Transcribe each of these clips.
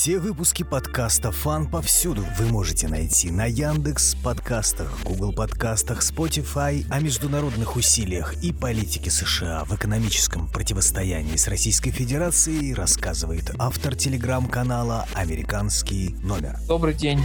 Все выпуски подкаста «Фан» повсюду вы можете найти на Яндекс подкастах, Google подкастах, Spotify о международных усилиях и политике США в экономическом противостоянии с Российской Федерацией рассказывает автор телеграм-канала «Американский номер». Добрый день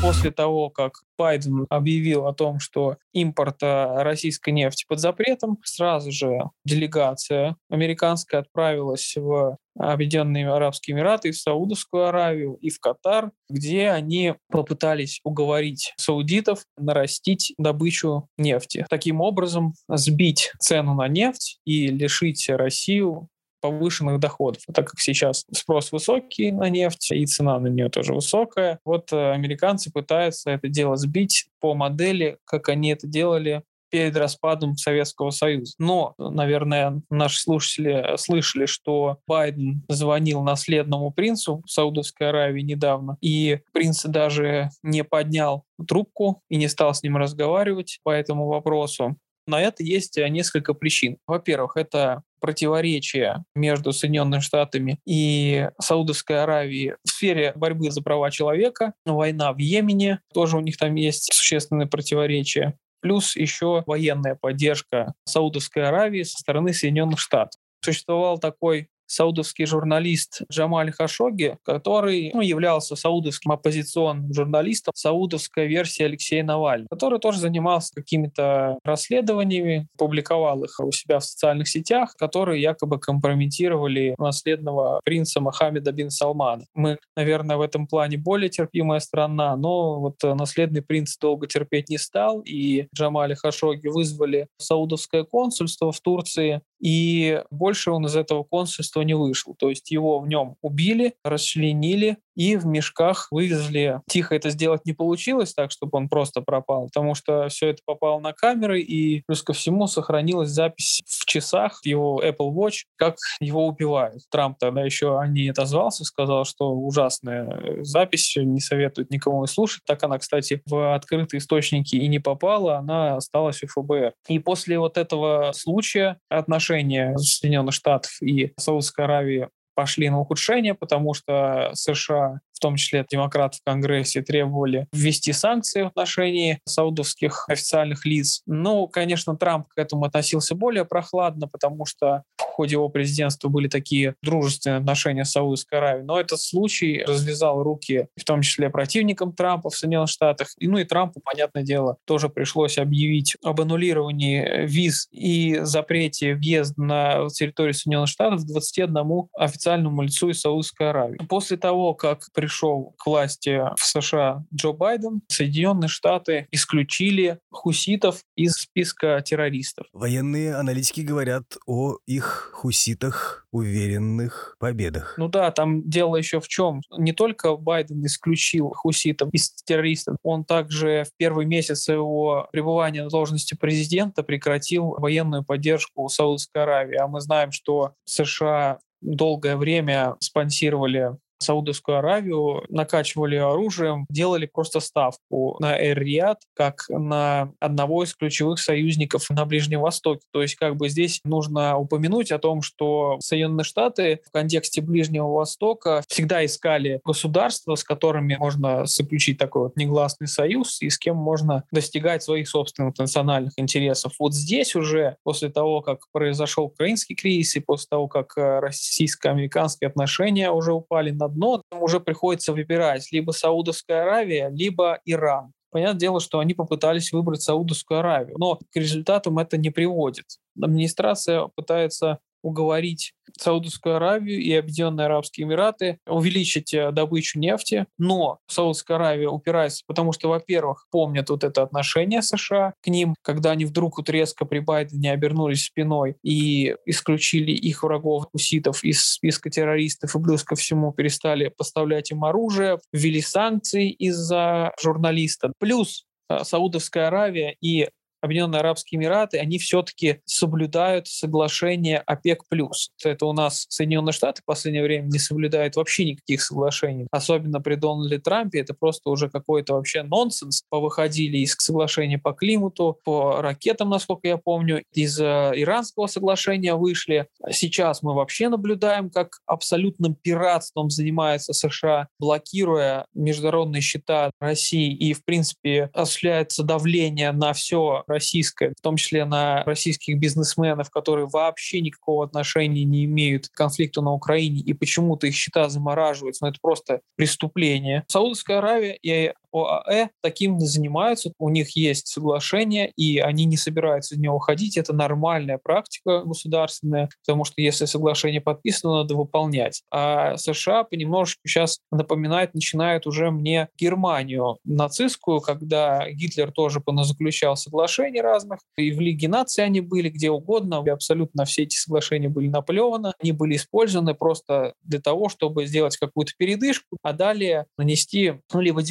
после того, как Байден объявил о том, что импорт российской нефти под запретом, сразу же делегация американская отправилась в Объединенные Арабские Эмираты, в Саудовскую Аравию и в Катар, где они попытались уговорить саудитов нарастить добычу нефти. Таким образом, сбить цену на нефть и лишить Россию повышенных доходов. Так как сейчас спрос высокий на нефть и цена на нее тоже высокая, вот э, американцы пытаются это дело сбить по модели, как они это делали перед распадом Советского Союза. Но, наверное, наши слушатели слышали, что Байден звонил наследному принцу Саудовской Аравии недавно, и принц даже не поднял трубку и не стал с ним разговаривать по этому вопросу. На это есть э, несколько причин. Во-первых, это противоречия между Соединенными Штатами и Саудовской Аравией в сфере борьбы за права человека. Война в Йемене, тоже у них там есть существенные противоречия. Плюс еще военная поддержка Саудовской Аравии со стороны Соединенных Штатов. Существовал такой саудовский журналист Джамаль Хашоги, который ну, являлся саудовским оппозиционным журналистом, саудовская версия Алексея Навального, который тоже занимался какими-то расследованиями, публиковал их у себя в социальных сетях, которые якобы компрометировали наследного принца Мохаммеда бин Салмана. Мы, наверное, в этом плане более терпимая страна, но вот наследный принц долго терпеть не стал, и Джамаля Хашоги вызвали саудовское консульство в Турции, и больше он из этого консульства не вышел. То есть его в нем убили, расчленили, и в мешках вывезли. Тихо это сделать не получилось так, чтобы он просто пропал, потому что все это попало на камеры, и плюс ко всему сохранилась запись в часах его Apple Watch, как его убивают. Трамп тогда еще о ней отозвался, сказал, что ужасная запись, не советует никому слушать. Так она, кстати, в открытые источники и не попала, она осталась у ФБР. И после вот этого случая отношения Соединенных Штатов и Саудовской Аравии пошли на ухудшение, потому что США в том числе демократы в Конгрессе, требовали ввести санкции в отношении саудовских официальных лиц. Ну, конечно, Трамп к этому относился более прохладно, потому что ходе его президентства были такие дружественные отношения с Саудовской Аравией. Но этот случай развязал руки, в том числе противникам Трампа в Соединенных Штатах. И, ну и Трампу, понятное дело, тоже пришлось объявить об аннулировании виз и запрете въезда на территорию Соединенных Штатов 21 официальному лицу из Саудовской Аравии. После того, как пришел к власти в США Джо Байден, Соединенные Штаты исключили хуситов из списка террористов. Военные аналитики говорят о их хуситах уверенных победах. Ну да, там дело еще в чем. Не только Байден исключил хуситов из террористов, он также в первый месяц его пребывания на должности президента прекратил военную поддержку Саудовской Аравии. А мы знаем, что США долгое время спонсировали Саудовскую Аравию, накачивали оружием, делали просто ставку на Эр-Рияд как на одного из ключевых союзников на Ближнем Востоке. То есть как бы здесь нужно упомянуть о том, что Соединенные Штаты в контексте Ближнего Востока всегда искали государства, с которыми можно заключить такой вот негласный союз и с кем можно достигать своих собственных национальных интересов. Вот здесь уже после того, как произошел украинский кризис и после того, как э, российско-американские отношения уже упали на дно, уже приходится выбирать либо Саудовская Аравия, либо Иран. Понятное дело, что они попытались выбрать Саудовскую Аравию, но к результатам это не приводит. Администрация пытается уговорить Саудовскую Аравию и Объединенные Арабские Эмираты увеличить э, добычу нефти, но Саудовская Аравия упирается, потому что, во-первых, помнят вот это отношение США к ним, когда они вдруг вот резко при Байдене обернулись спиной и исключили их врагов, уситов из списка террористов и плюс ко всему перестали поставлять им оружие, ввели санкции из-за журналиста. Плюс э, Саудовская Аравия и Объединенные Арабские Эмираты, они все-таки соблюдают соглашение ОПЕК+. Это у нас Соединенные Штаты в последнее время не соблюдают вообще никаких соглашений. Особенно при Дональде Трампе это просто уже какой-то вообще нонсенс. Повыходили из соглашения по климату, по ракетам, насколько я помню, из э, иранского соглашения вышли. Сейчас мы вообще наблюдаем, как абсолютным пиратством занимается США, блокируя международные счета России и, в принципе, осуществляется давление на все российское, в том числе на российских бизнесменов, которые вообще никакого отношения не имеют к конфликту на Украине, и почему-то их счета замораживаются. Но это просто преступление. Саудовская Аравия и ОАЭ таким не занимаются. У них есть соглашение, и они не собираются из него уходить. Это нормальная практика государственная, потому что если соглашение подписано, надо выполнять. А США понемножечку сейчас напоминает, начинает уже мне Германию нацистскую, когда Гитлер тоже поназаключал соглашений разных, и в Лиге наций они были, где угодно, и абсолютно все эти соглашения были наплеваны, они были использованы просто для того, чтобы сделать какую-то передышку, а далее нанести ну, либо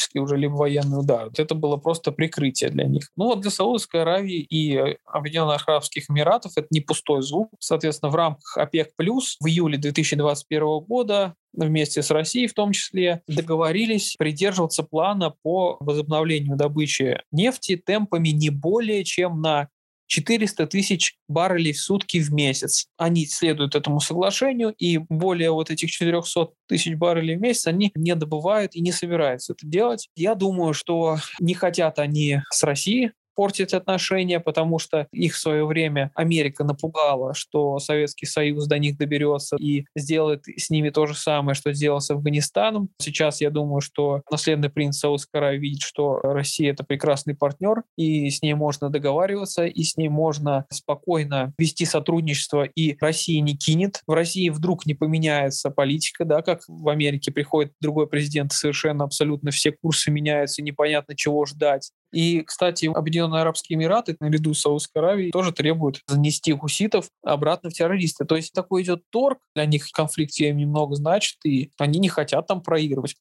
дипломатический уже, либо военный удар. Это было просто прикрытие для них. Ну вот для Саудовской Аравии и Объединенных Арабских Эмиратов это не пустой звук. Соответственно, в рамках ОПЕК+, плюс в июле 2021 года вместе с Россией в том числе, договорились придерживаться плана по возобновлению добычи нефти темпами не более чем на 400 тысяч баррелей в сутки в месяц. Они следуют этому соглашению, и более вот этих 400 тысяч баррелей в месяц они не добывают и не собираются это делать. Я думаю, что не хотят они с Россией портить отношения, потому что их в свое время Америка напугала, что Советский Союз до них доберется и сделает с ними то же самое, что сделал с Афганистаном. Сейчас я думаю, что наследный принц Саудовской Аравии видит, что Россия — это прекрасный партнер, и с ней можно договариваться, и с ней можно спокойно вести сотрудничество, и Россия не кинет. В России вдруг не поменяется политика, да, как в Америке приходит другой президент, совершенно абсолютно все курсы меняются, непонятно чего ждать. И, кстати, Объединенные Арабские Эмираты наряду с Саудовской Аравией тоже требуют занести хуситов обратно в террористы. То есть такой идет торг, для них конфликт немного значит, и они не хотят там проигрывать.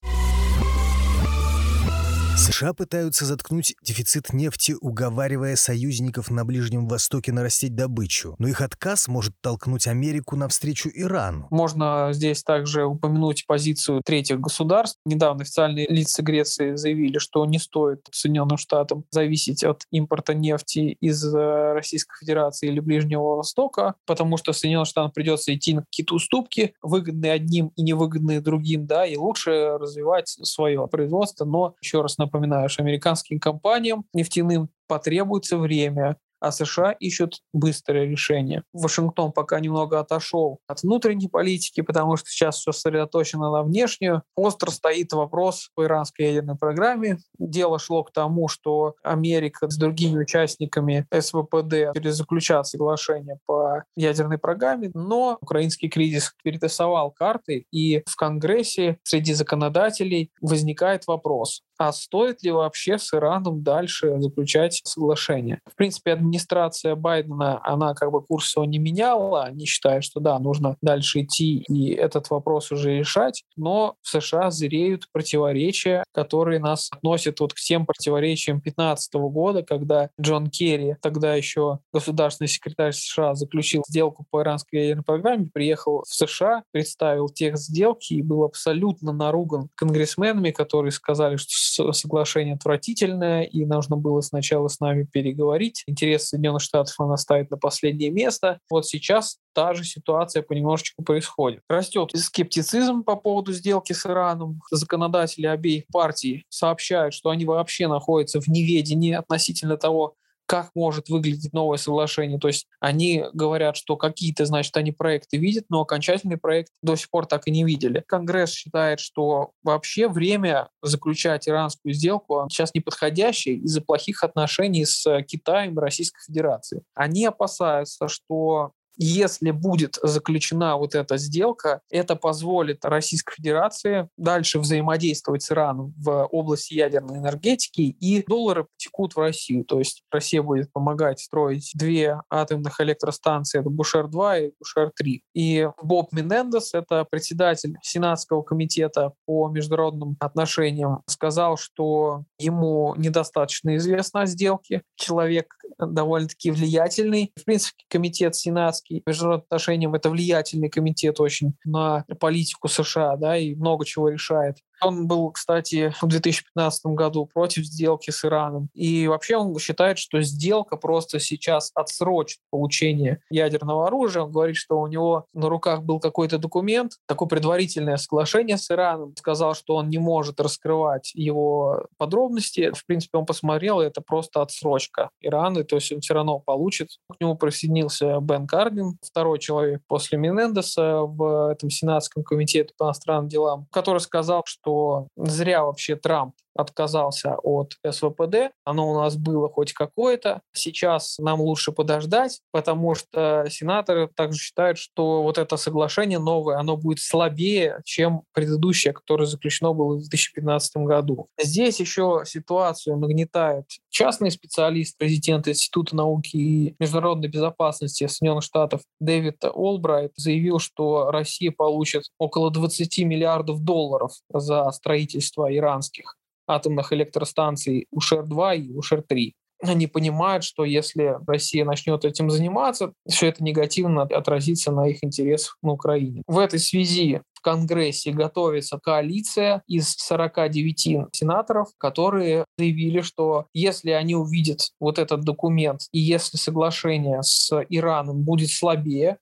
США пытаются заткнуть дефицит нефти, уговаривая союзников на Ближнем Востоке нарастить добычу. Но их отказ может толкнуть Америку навстречу Ирану. Можно здесь также упомянуть позицию третьих государств. Недавно официальные лица Греции заявили, что не стоит Соединенным Штатам зависеть от импорта нефти из э, Российской Федерации или Ближнего Востока, потому что Соединенным Штатам придется идти на какие-то уступки, выгодные одним и невыгодные другим, да, и лучше развивать свое производство. Но, еще раз напоминаю, напоминаю, что американским компаниям нефтяным потребуется время, а США ищут быстрое решение. Вашингтон пока немного отошел от внутренней политики, потому что сейчас все сосредоточено на внешнюю. Остро стоит вопрос по иранской ядерной программе. Дело шло к тому, что Америка с другими участниками СВПД перезаключат соглашение по ядерной программе, но украинский кризис перетасовал карты, и в Конгрессе среди законодателей возникает вопрос, а стоит ли вообще с Ираном дальше заключать соглашение? В принципе, администрация Байдена, она как бы курс его не меняла, они считают, что да, нужно дальше идти и этот вопрос уже решать, но в США зреют противоречия, которые нас относят вот к тем противоречиям 2015 года, когда Джон Керри, тогда еще государственный секретарь США, заключил сделку по иранской ядерной программе, приехал в США, представил текст сделки и был абсолютно наруган конгрессменами, которые сказали, что соглашение отвратительное, и нужно было сначала с нами переговорить. Интерес Соединенных Штатов она ставит на последнее место. Вот сейчас та же ситуация понемножечку происходит. Растет скептицизм по поводу сделки с Ираном. Законодатели обеих партий сообщают, что они вообще находятся в неведении относительно того, как может выглядеть новое соглашение. То есть они говорят, что какие-то, значит, они проекты видят, но окончательный проект до сих пор так и не видели. Конгресс считает, что вообще время заключать иранскую сделку сейчас неподходящее из-за плохих отношений с Китаем и Российской Федерацией. Они опасаются, что Если будет заключена вот эта сделка, это позволит Российской Федерации дальше взаимодействовать с Ираном в области ядерной энергетики, и доллары потекут в Россию. То есть Россия будет помогать строить две атомных электростанции, это Бушер-2 и Бушер-3. И Боб Менендес, это председатель Сенатского комитета по международным отношениям, сказал, что ему недостаточно известно о сделке. Человек довольно-таки влиятельный. В принципе, комитет Сенатский международным отношениям — это влиятельный комитет очень на политику США, да, и много чего решает. Он был, кстати, в 2015 году против сделки с Ираном. И вообще он считает, что сделка просто сейчас отсрочит получение ядерного оружия. Он говорит, что у него на руках был какой-то документ, такое предварительное соглашение с Ираном. Сказал, что он не может раскрывать его подробности. В принципе, он посмотрел, и это просто отсрочка Ирана, то есть он все равно получит. К нему присоединился Бен Кардин, второй человек после Менендеса в этом Сенатском комитете по иностранным делам, который сказал, что что зря вообще Трамп отказался от СВПД. Оно у нас было хоть какое-то. Сейчас нам лучше подождать, потому что сенаторы также считают, что вот это соглашение новое, оно будет слабее, чем предыдущее, которое заключено было в 2015 году. Здесь еще ситуацию нагнетает частный специалист, президент Института науки и международной безопасности Соединенных Штатов Дэвид Олбрайт заявил, что Россия получит около 20 миллиардов долларов за строительство иранских атомных электростанций УШР-2 и УШР-3. Они понимают, что если Россия начнет этим заниматься, все это негативно отразится на их интересах на Украине. В этой связи в Конгрессе готовится коалиция из 49 сенаторов, которые заявили, что если они увидят вот этот документ и если соглашение с Ираном будет слабее,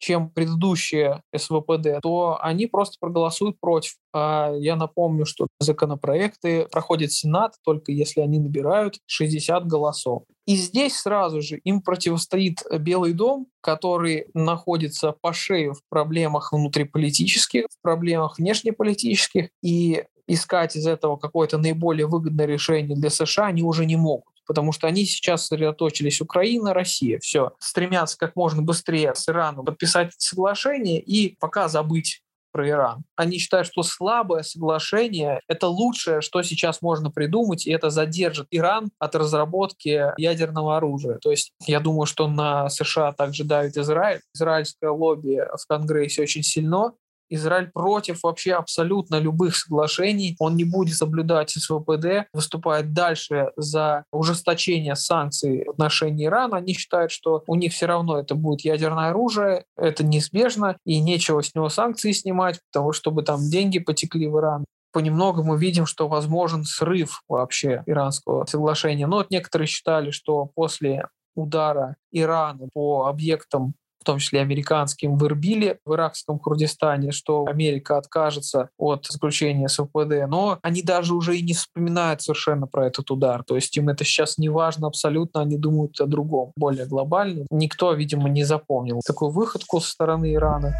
чем предыдущие СВПД, то они просто проголосуют против. А я напомню, что законопроекты проходят Сенат только если они набирают 60 голосов. И здесь сразу же им противостоит Белый дом, который находится по шею в проблемах внутриполитических, в проблемах внешнеполитических, и искать из этого какое-то наиболее выгодное решение для США они уже не могут потому что они сейчас сосредоточились Украина, Россия, все, стремятся как можно быстрее с Ираном подписать соглашение и пока забыть про Иран. Они считают, что слабое соглашение — это лучшее, что сейчас можно придумать, и это задержит Иран от разработки ядерного оружия. То есть я думаю, что на США также давит Израиль. Израильское лобби в Конгрессе очень сильно, Израиль против вообще абсолютно любых соглашений. Он не будет соблюдать СВПД, выступает дальше за ужесточение санкций в отношении Ирана. Они считают, что у них все равно это будет ядерное оружие, это неизбежно, и нечего с него санкции снимать, потому чтобы там деньги потекли в Иран понемногу мы видим, что возможен срыв вообще иранского соглашения. Но вот некоторые считали, что после удара Ирана по объектам в том числе американским, в Ирбиле, в иракском Курдистане, что Америка откажется от заключения СВПД, но они даже уже и не вспоминают совершенно про этот удар. То есть им это сейчас не важно абсолютно, они думают о другом, более глобальном. Никто, видимо, не запомнил такую выходку со стороны Ирана.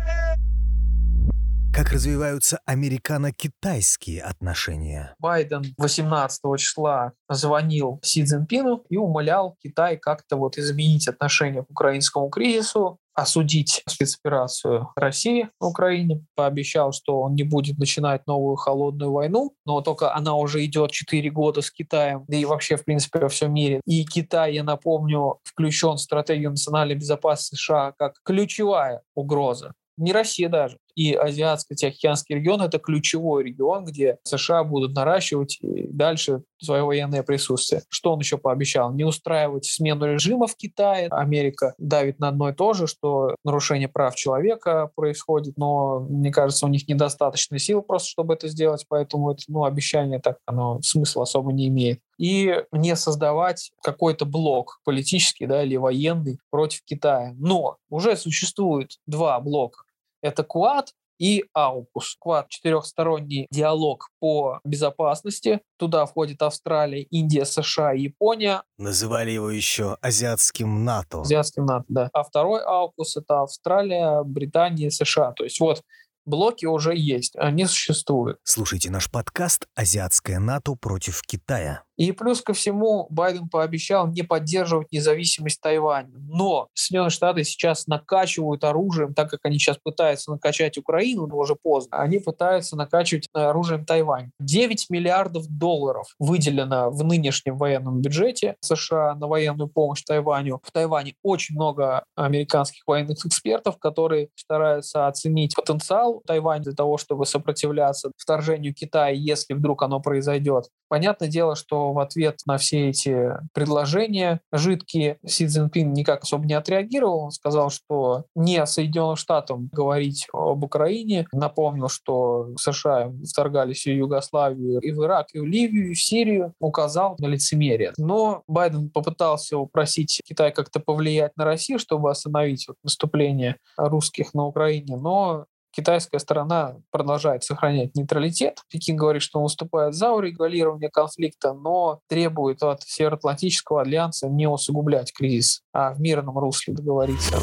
Как развиваются американо-китайские отношения? Байден 18 числа звонил Си Цзиньпину и умолял Китай как-то вот изменить отношение к украинскому кризису, осудить спецоперацию России в Украине, пообещал, что он не будет начинать новую холодную войну, но только она уже идет 4 года с Китаем, да и вообще, в принципе, во всем мире. И Китай, я напомню, включен в стратегию национальной безопасности США как ключевая угроза не Россия даже. И Азиатско-Тихоокеанский регион – это ключевой регион, где США будут наращивать дальше свое военное присутствие. Что он еще пообещал? Не устраивать смену режима в Китае. Америка давит на одно и то же, что нарушение прав человека происходит, но, мне кажется, у них недостаточно сил просто, чтобы это сделать, поэтому это, ну, обещание так, оно смысла особо не имеет и не создавать какой-то блок политический да, или военный против Китая. Но уже существует два блока это Квад и AUKUS. Квад – четырехсторонний диалог по безопасности. Туда входит Австралия, Индия, США и Япония. Называли его еще азиатским НАТО. Азиатским НАТО, да. А второй AUKUS – это Австралия, Британия, США. То есть вот блоки уже есть, они существуют. Слушайте наш подкаст «Азиатское НАТО против Китая». И плюс ко всему Байден пообещал не поддерживать независимость Тайваня. Но Соединенные Штаты сейчас накачивают оружием, так как они сейчас пытаются накачать Украину, но уже поздно, они пытаются накачивать оружием Тайвань. 9 миллиардов долларов выделено в нынешнем военном бюджете США на военную помощь Тайваню. В Тайване очень много американских военных экспертов, которые стараются оценить потенциал Тайваня для того, чтобы сопротивляться вторжению Китая, если вдруг оно произойдет. Понятное дело, что в ответ на все эти предложения жидкие Си Цзиньпин никак особо не отреагировал. Он сказал, что не Соединенным Штатам говорить об Украине. Напомнил, что США вторгались и в Югославию, и в Ирак, и в Ливию, и в Сирию. Указал на лицемерие. Но Байден попытался упросить Китай как-то повлиять на Россию, чтобы остановить вот наступление русских на Украине. Но Китайская сторона продолжает сохранять нейтралитет. Пекин говорит, что он выступает за урегулирование конфликта, но требует от Североатлантического альянса не усугублять кризис, а в мирном русле договориться.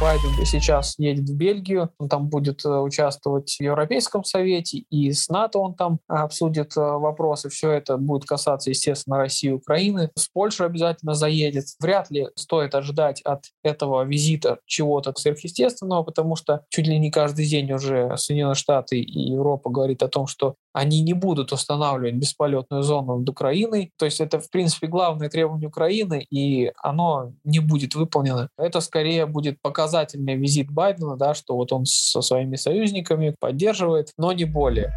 Байден сейчас едет в Бельгию, он там будет э, участвовать в Европейском совете, и с НАТО он там обсудит э, вопросы. Все это будет касаться, естественно, России и Украины. С Польшей обязательно заедет. Вряд ли стоит ожидать от этого визита чего-то сверхъестественного, потому что чуть ли не каждый день уже Соединенные Штаты и Европа говорит о том, что они не будут устанавливать бесполетную зону над Украиной. То есть это, в принципе, главное требование Украины, и оно не будет выполнено. Это скорее будет показательный визит Байдена, да, что вот он со своими союзниками поддерживает, но не более.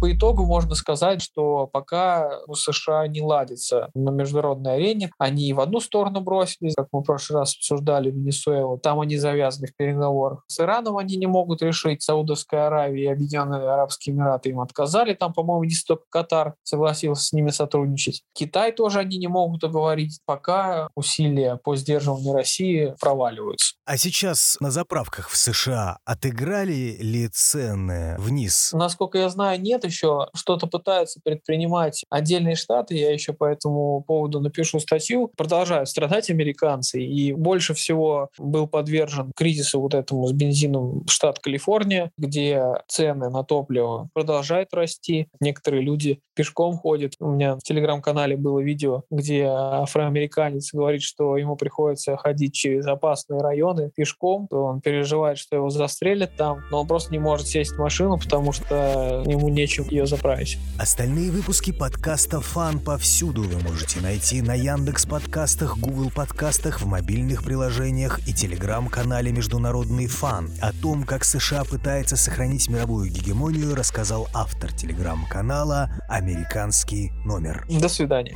По итогу можно сказать, что пока у США не ладится на международной арене, они в одну сторону бросились, как мы в прошлый раз обсуждали Венесуэлу, там они завязаны в переговорах. С Ираном они не могут решить, Саудовская Аравия и Объединенные Арабские Эмираты им отказали, там, по-моему, не столько Катар согласился с ними сотрудничать. Китай тоже они не могут договорить, пока усилия по сдерживанию России проваливаются. А сейчас на заправках в США отыграли ли цены вниз? Насколько я знаю, нет еще. Что-то пытаются предпринимать отдельные штаты. Я еще по этому поводу напишу статью. Продолжают страдать американцы. И больше всего был подвержен кризису вот этому с бензином штат Калифорния, где цены на топливо продолжают расти. Некоторые люди пешком ходят. У меня в телеграм-канале было видео, где афроамериканец говорит, что ему приходится ходить через опасные районы, пешком, он переживает, что его застрелят там, но он просто не может сесть в машину, потому что ему нечем ее заправить. Остальные выпуски подкаста «Фан» повсюду вы можете найти на Яндекс подкастах, Google подкастах, в мобильных приложениях и телеграм-канале «Международный фан». О том, как США пытается сохранить мировую гегемонию, рассказал автор телеграм-канала «Американский номер». До свидания.